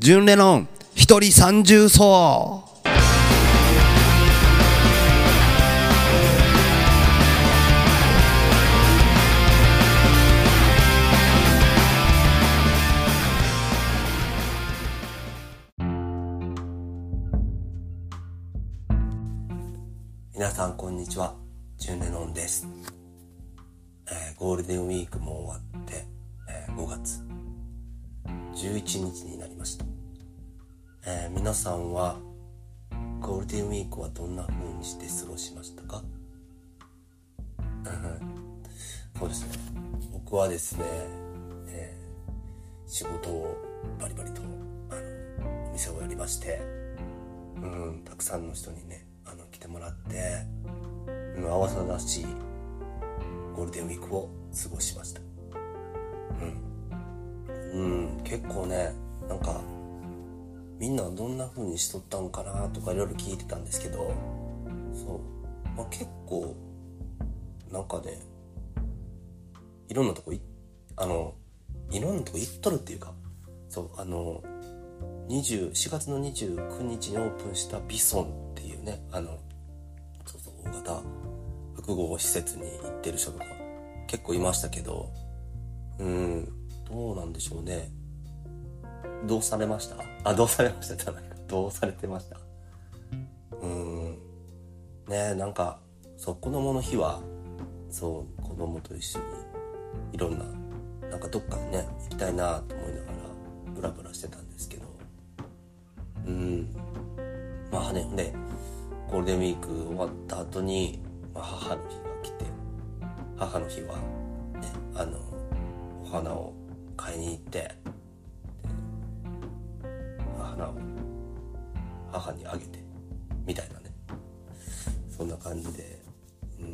純レノン一人三重奏皆さんこんにちは、ジュンレノンです、えーゴールデンウィークも終わって、えー5月11日になりました、えー皆さんはゴールデンウィークはどんな風にして過ごしましたか？そうですね。僕はですね、えー仕事をバリバリとあのお店をやりましてうん、たくさんの人にねあの来てもらって、うん、慌ただしいゴールデンウィークを過ごしました。うん、うん、結構ねなんかみんなはどんな風にしとったんかなとかいろいろ聞いてたんですけどそう、まあ、結構なんかねいろんなとこいあのいろんなとこ行っとるっていうかそうあの24月の29日にオープンしたビソンっていうねあのそうそう大型複合施設に行ってる人とか結構いましたけどうんどうなんでしょうね。どうされました？あどうされましたじゃない。かどうされてました？うん。ねなんかそう子供の日はそう子供と一緒にいろんななんかどっかにね行きたいなと思いながらブラブラしてたんですけど。うん。まあねでゴールデンウィーク終わった後に、まあ、母の日が来て母の日はねあのお花を買いに行って花を母にあげてみたいなね。そんな感じでうん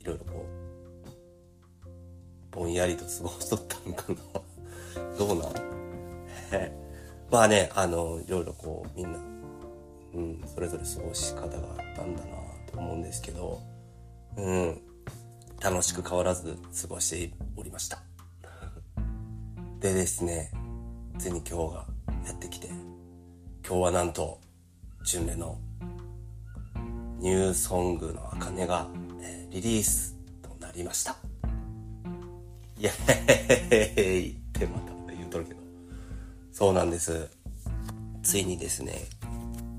いろいろこうぼんやりと過ごしとったんかな。どうなん？えまあねあのいろいろこうみんな、うん、それぞれ過ごし方があったんだなと思うんですけどうん楽しく変わらず過ごしておりました。でですねついに今日がやってきて今日はなんと純礼のニューソングの茜が、えーリリースとなりました。イエーイ。ってまた言うとるけど。そうなんです。ついにですね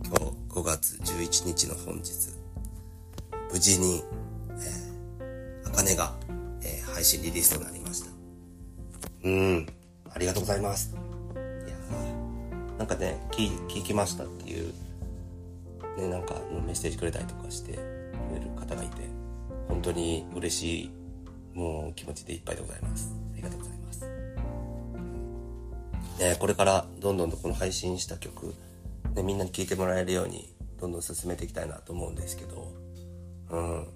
今日5月11日の本日無事にえー茜、が、えー配信リリースとなりました。うん。ありがとうございます。なんかね聞聞きましたっていう。ねなんかのメッセージくれたりとかしてくれる方がいて本当に嬉しいもう気持ちでいっぱいでございます。ありがとうございます。ね、これからどんどんとこの配信した曲、ね、みんなに聴いてもらえるようにどんどん進めていきたいなと思うんですけどうん。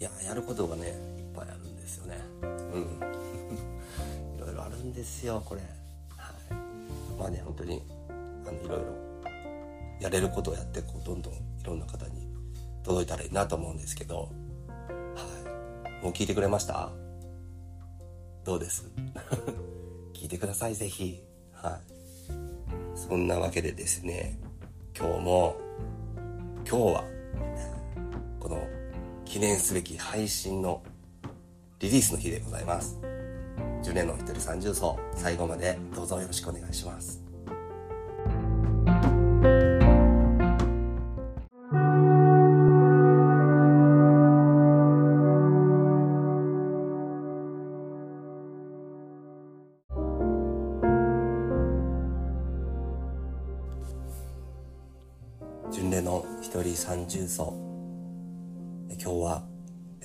いややることがねいっぱいあるんですよね。うん。いろいろあるんですよこれ。はい。まあね本当にあのいろいろやれることをやってこうどんどんいろんな方に届いたらいいなと思うんですけど。はい。もう聞いてくれました？どうです？聞いてくださいぜひ。はい。そんなわけでですね今日も今日はこの記念すべき配信のリリースの日でございます。10年の一人三重奏最後までどうぞよろしくお願いします。巡礼の一人三重奏。え今日は、え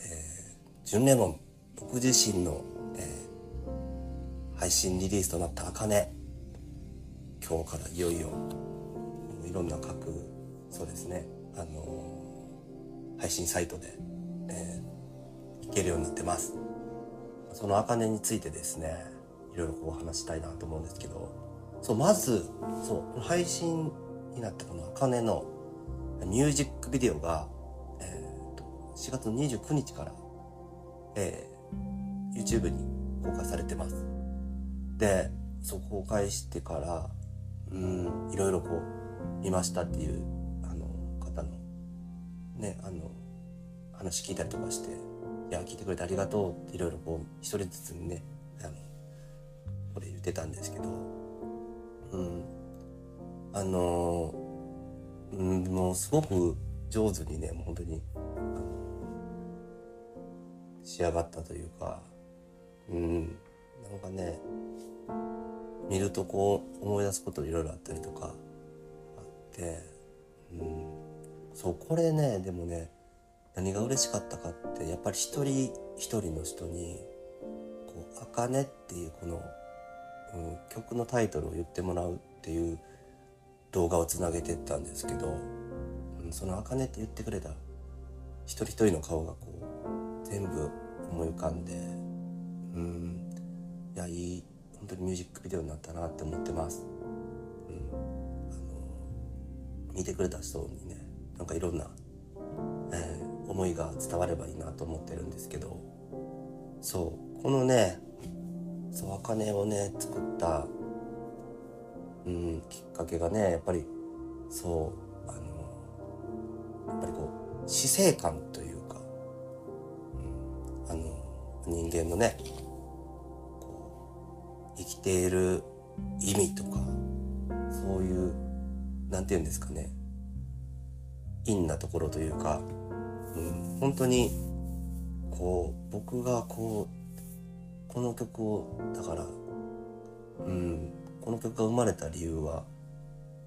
ー、巡礼の僕自身の、えー配信リリースとなった「あかね」今日からいよいよいろんな各そうですね。あのー配信サイトで、えー、聞けるようになってます。その「あかね」についてですねいろいろこう話したいなと思うんですけど。そうまずそう配信になったこの「あかね」のミュージックビデオが、えーと4月29日から、えー YouTube に公開されてます。で、そう公開してから、うんいろいろこう見ましたっていうあの方のねあの話聞いたりとかして「いや聞いてくれてありがとう」っていろいろこう一人ずつにねあのこれ言ってたんですけどうんあのうんもうすごく上手にねもう本当に仕上がったというかうんなんかね見るとこう思い出すこといろいろあったりとかあってうんそうこれねでもね何が嬉しかったかってやっぱり一人一人の人に「こう茜」っていうこの、うん、曲のタイトルを言ってもらうっていう動画をつなげてったんですけど、うん、その「茜」って言ってくれた一人一人の顔がこう全部思い浮かんでうんいやいい本当にミュージックビデオになったなって思ってます。うん、あの見てくれた人にねなんかいろんな、えー、思いが伝わればいいなと思ってるんですけどそうこのねそう茜をね作った、うん、きっかけがねやっぱりそうあのやっぱりこう死生観というか、うん、あの人間のねこう生きている意味とかそういうなんて言うんですかね陰なところというか、うん、本当にこう僕がこうこの曲をだから、うん、この曲が生まれた理由は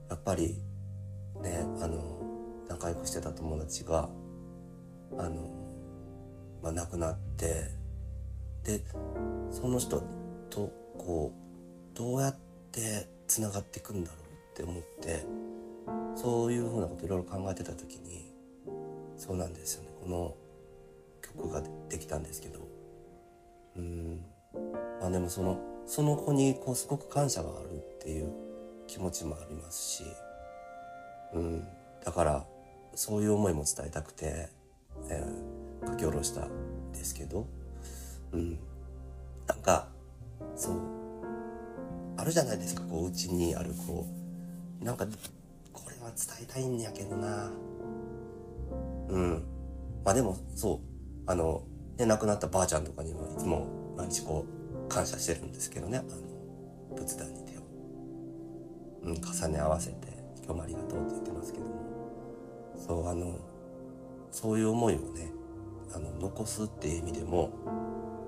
やっぱりねあの仲良くしてた友達があの、まあ、亡くなってでその人とこうどうやってつながっていくんだろうって思ってそういうふうなこといろいろ考えてた時にそうなんですよね。この曲ができたんですけど。うん。まあでもそのその子にこうすごく感謝があるっていう気持ちもありますし、うん、だからそういう思いも伝えたくて、えー、書き下ろしたんですけど、うん、なんかそう。あるじゃないですかこううちにあるこうなんかこれは伝えたいんやけどな。うん。まあでもそう。あのね亡くなったばあちゃんとかにはいつも毎日こう感謝してるんですけどね。あの仏壇に手を、うん、重ね合わせて「今日もありがとう」って言ってますけども。そうあのそういう思いをねあの残すっていう意味でも、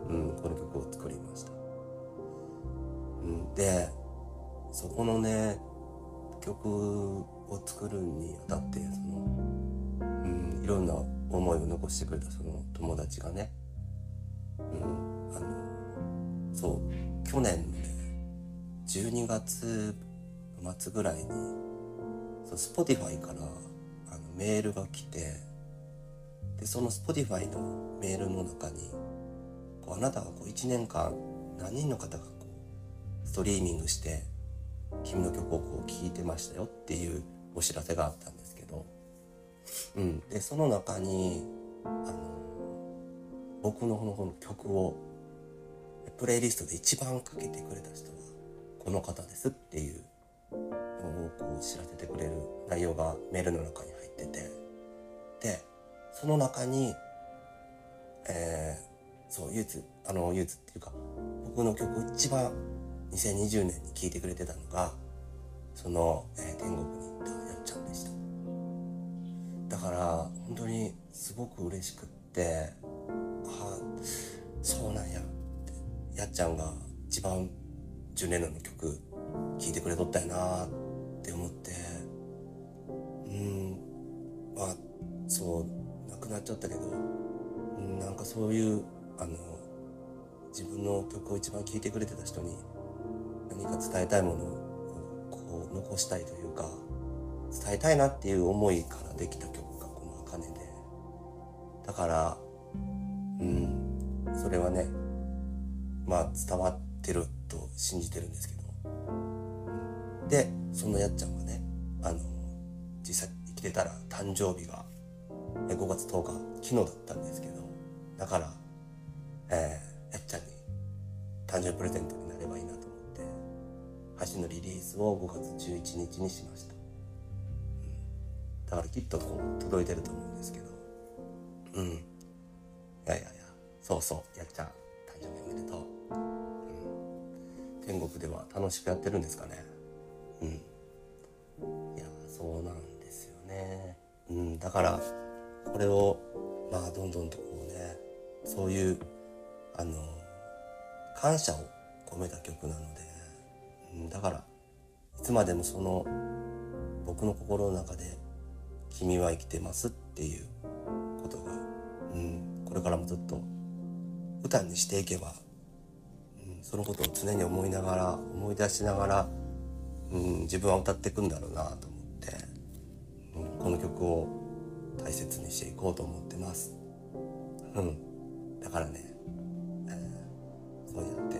うん、この曲を作りました。うんでそこのね曲を作るにあたってその、うん、いろんな思いを残してくれたその友達がね、去年12月末ぐらいにそう Spotify からあのメールが来てでその Spotify のメールの中にこうあなたがこう1年間何人の方がこうストリーミングして君の曲をこう聴いてましたよっていうお知らせがあったんですけど、うん、でその中にあの僕のこの曲をプレイリストで一番かけてくれた人はこの方ですっていうのをこう知らせてくれる内容がメールの中に入ってて。でその中にえー、そう唯一あの唯一っていうか僕の曲一番2020年に聴いてくれてたのがその、えー、天国に行ったやっちゃんでした。だから本当にすごく嬉しくってあそうなんや。ってやっちゃんが一番10年の曲聴いてくれとったやなって思って。うん。まあそう亡くなっちゃったけど、うん、なんかそういうあの自分の曲を一番聴いてくれてた人に何か伝えたいものをこう残したいというか伝えたいなっていう思いからできた曲がこの「茜で。だからうん。それはねまあ伝わってると信じてるんですけど、でそのやっちゃんがねあの実際生きてたら誕生日が5月10日昨日だったんですけどだから、えー、やっちゃんに誕生日プレゼントになればいいなと歌詞のリリースを5月11日にしました、だからきっとこう届いてると思うんですけど。うん。いやいやいや。そうそう。やっちゃん誕生日おめでとう、天国では楽しくやってるんですかね。うん。いやそうなんですよね。うんだからこれをまあどんどんとこうねそういうあの感謝を込めた曲なので、うん、だからいつまでもその僕の心の中で「君は生きてます」っていうことが、うん、これからもずっと歌にしていけば、そのことを常に思いながら思い出しながら、うん、自分は歌っていくんだろうなと思って、うん、この曲を大切にしていこうと思ってます。うん、だからねそうやって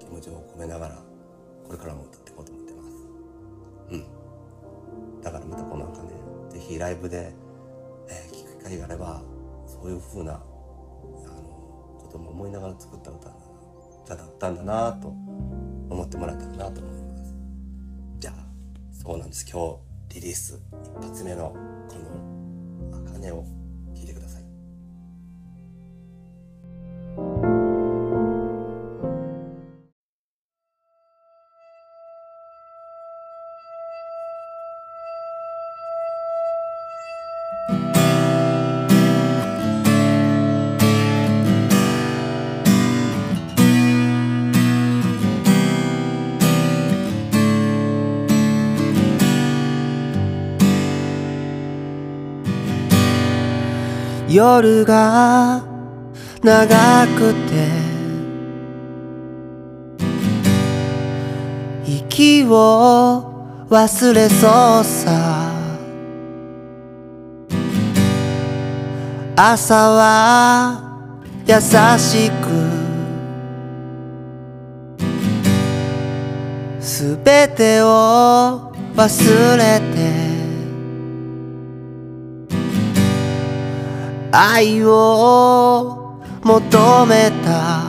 気持ちを込めながらこれからも歌っていこうと思ってます。うん。だからまたこのなんかね是非ライブで、えー、聞く機会があればそういう風なあのことも思いながら作った歌歌だったんだなと思ってもらえたらなと思います。じゃあそうなんです。今日リリース一発目のこの「茜」を夜が長くて息を忘れそうさ。朝は優しくすべてを忘れて。愛を求めた。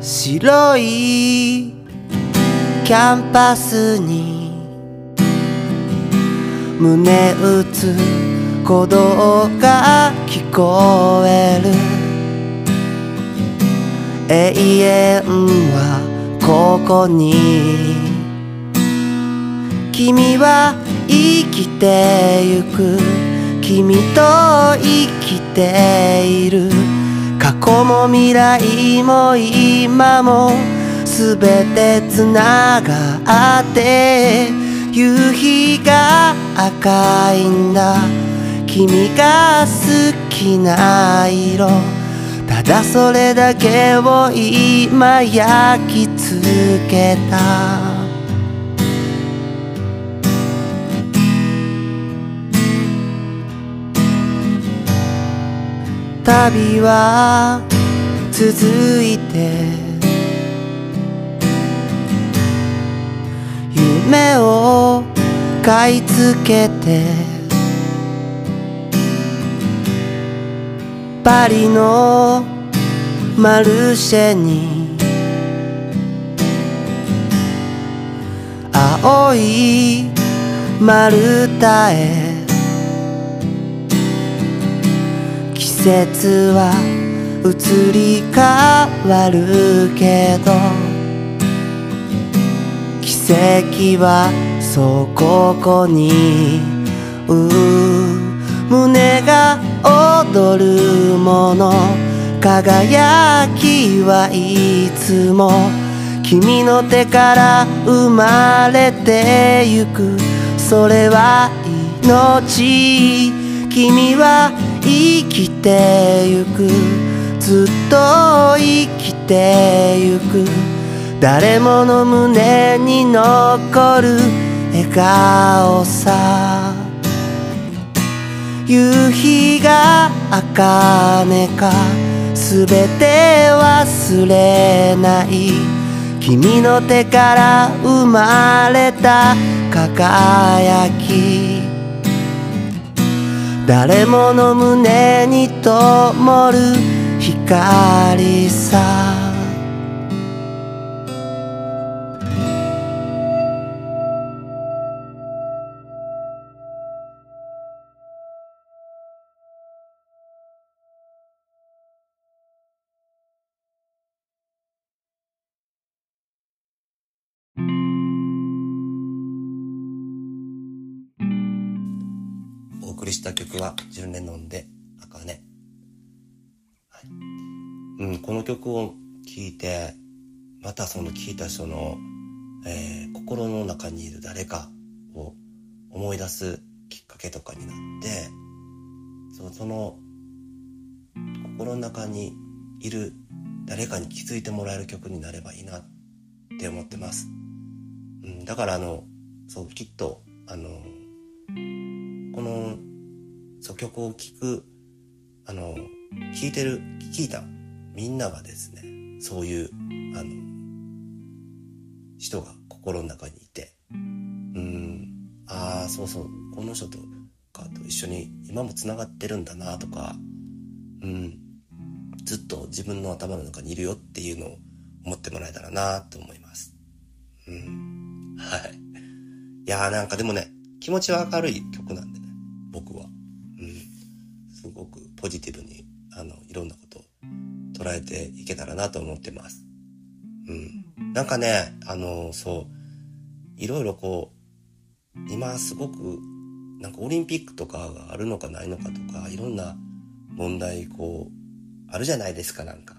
白いキャンパスに胸打つ鼓動が聞こえる。永遠はここに。君は生きてゆく。君と生きている。過去も未来も今も全てつながって。夕日が赤いんだ。君が好きな色。ただそれだけを今焼き付けた。旅は続いて夢を買い付けてパリのマルシェに青い丸太へ節は移り変わるけど奇跡はそここに胸が踊るもの輝きはいつも君の手から生まれてゆく。それは命。君は生きてゆく。ずっと生きてゆく。誰もの胸に残る。笑顔さ。夕日が茜か。すべて忘れない。君の手から生まれた輝き。誰もの胸に灯る光さ。りした曲は「10年飲んであかね」はいうん、この曲を聴いてまたその聴いた人の、えー心の中にいる誰かを思い出すきっかけとかになってそその心の中にいる誰かに気づいてもらえる曲になればいいなって思ってます。うん、だからあの、そう、きっと、あの、この、そう、曲を聴く、あの、聴いてる、聴いたみんながですね、そういう、あの、人が心の中にいて、うん、ああ、そうそう、この人とかと一緒に今も繋がってるんだなとか、うん、ずっと自分の頭の中にいるよっていうのを思ってもらえたらなと思います。うん。はい。いやーなんかでもね、気持ちは明るい曲なんポジティブに、あの、いろんなことを捉えていけたらなと思ってます。うん。なんかね、あの、そう、いろいろこう、今すごく、なんかオリンピックとかがあるのかないのかとか、いろんな問題、こう、あるじゃないですか、なんか。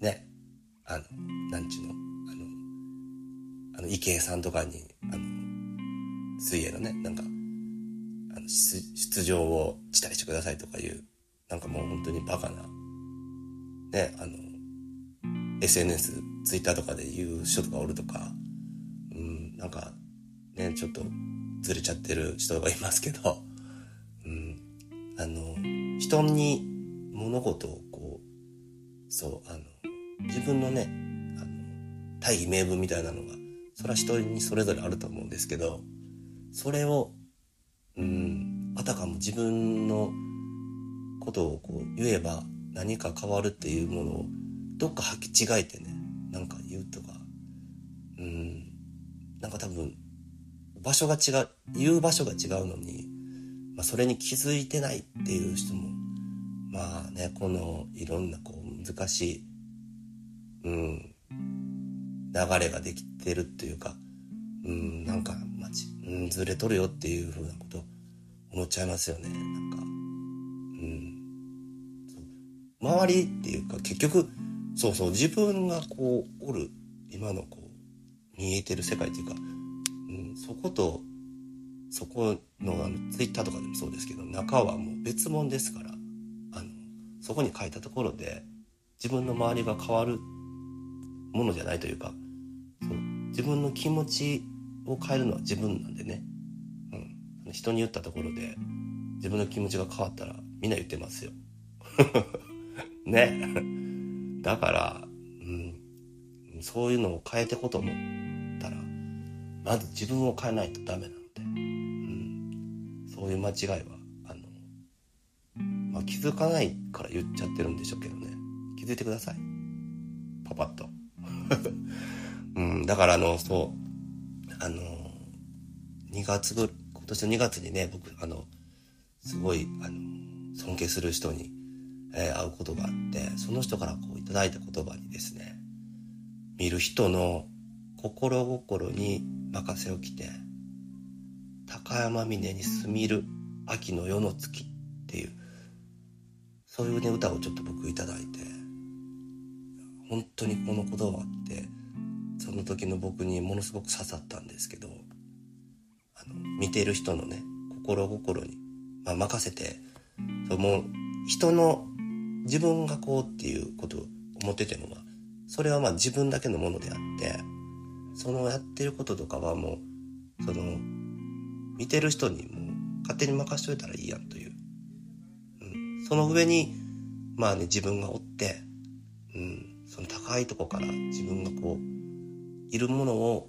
ね。あの、なんちゅうの、あの、あの、池江さんとかに、あの、水泳のね、なんか、あの、出出場を辞退してくださいとかいう、なんかもう本当にバカな、ね、あの、SNS、ツイッターとかで言う人とかおるとか、うん、なんか、ね、ちょっとずれちゃってる人がいますけど、うん、あの、人に物事をこう、そう、あの、自分のね、あの、大義名分みたいなのが、それは人にそれぞれあると思うんですけど、それを、うん、あたかも自分のことをこう言えば何か変わるっていうものをどっか履き違えてね、なんか言うとか、うん、なんか多分、場所が違う、言う場所が違うのに、まあそれに気づいてないっていう人も、まあね、このいろんなこう難しい、うん、流れができてるっていうか、うん、なんか、まあち、うん、ずれとるよっていうふうなこと思っちゃいますよね。なんか、周りっていうか結局、そうそう、自分がこう、おる、今のこう、見えてる世界っていうか、うん、そこと、そこのあのツイッターとかでもそうですけど中はもう別物ですからあのそこに書いたところで自分の周りが変わるものじゃないというかそう自分の気持ちを変えるのは自分なんでね、うん、人に言ったところで自分の気持ちが変わったらみんな言ってますよ。ね。だから、うん、そういうのを変えてこうと思ったらまず自分を変えないとダメなので、うん、そういう間違いはあの、まあ、気づかないから言っちゃってるんでしょうけどね。気づいてください。パパッと、うん、だからあのそうあの2月ぐ今年の2月にね僕あのすごいあの尊敬する人に、えー会うことがあってその人からこういただいた言葉にですね見る人の心心に任せをきて高山峰にすみる秋の夜の月っていうそういうね歌をちょっと僕いただいて本当にこの言葉ってその時の僕にものすごく刺さったんですけどあの見てる人のね心心に、まあ、任せてそうもう人の自分がこうっていうことを思っててもまあそれはまあ自分だけのものであってそのやってることとかはもうその見てる人にもう勝手に任しといたらいいやんという、うん、その上にまあね自分がおって、うん、その高いとこから自分がこういるものを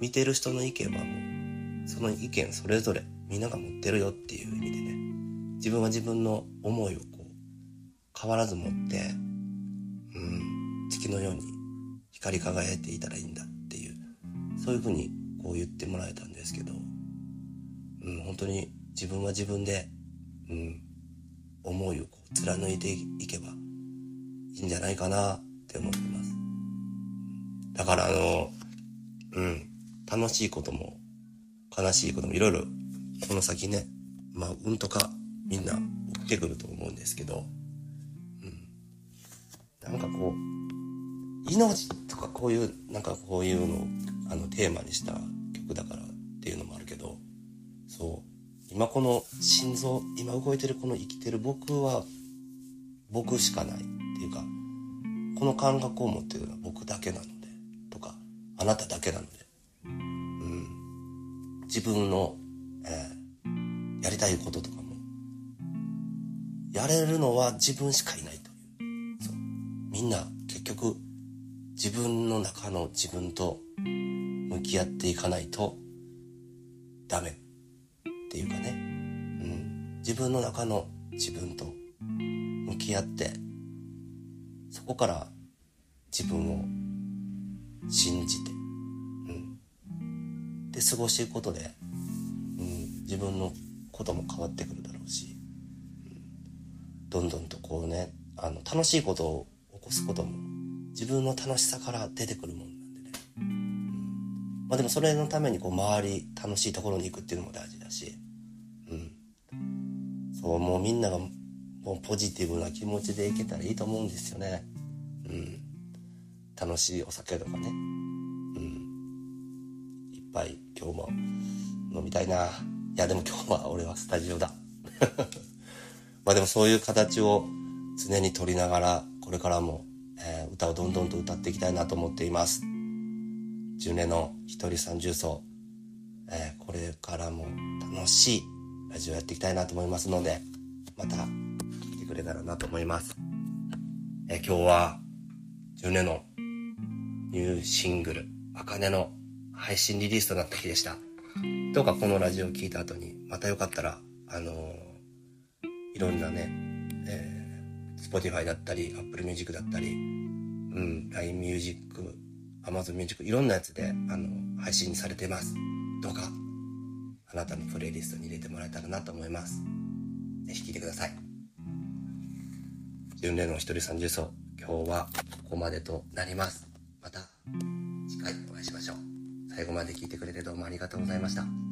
見てる人の意見はもうその意見それぞれみんなが持ってるよっていう意味でね。自分は自分の思いをこう変わらず持って、うん、月のように光り輝いていたらいいんだっていうそういうふうにこう言ってもらえたんですけど、うん、本当に自分は自分で、うん、思いをこう貫いていけばいいんじゃないかなって思ってます。だからあの、うん、楽しいことも悲しいこともいろいろこの先ね、まあうんとかみんな起きてくると思うんですけど、なんかこう命とかこういうなんかこういうのをあのテーマにした曲だからっていうのもあるけどそう。今この心臓今動いてるこの生きてる僕は僕しかないっていうかこの感覚を持ってるのは僕だけなのでとかあなただけなので、うん、自分の、えーやりたいこととかも。やれるのは自分しかいないみんな結局自分の中の自分と向き合っていかないとダメっていうかね、うん、自分の中の自分と向き合ってそこから自分を信じて、うん、で過ごしていくことで、うん、自分のことも変わってくるだろうし、うん、どんどんとこうねあの楽しいこと起こすことも自分の楽しさから出てくるもんなんでね、うん、まあでもそれのためにこう周り楽しいところに行くっていうのも大事だし、うん、そうもうみんながもうポジティブな気持ちでいけたらいいと思うんですよね。うん。楽しいお酒とかね。うん。いっぱい今日も飲みたいな。いやでも今日は俺はスタジオだ。まあでもそういう形を常に取りながらこれからも、えー、歌をどんどんと歌っていきたいなと思っています。10年の一人三重奏、えー、これからも楽しいラジオやっていきたいなと思いますので、また来てくれたらなと思います。え今日は、10年のニューシングル、あかねの配信リリースとなった日でした。どうかこのラジオを聴いた後に、またよかったら、あのー、いろんなね、えー、Spotify だったり、Apple Music だったり、うん、LINE Music、Amazon Music、いろんなやつで、あの、配信されてます。どうか、あなたのプレイリストに入れてもらえたらなと思います。ぜひ聴いてください。純礼の一人三重奏、今日はここまでとなります。また次回お会いしましょう。最後まで聞いてくれてどうもありがとうございました。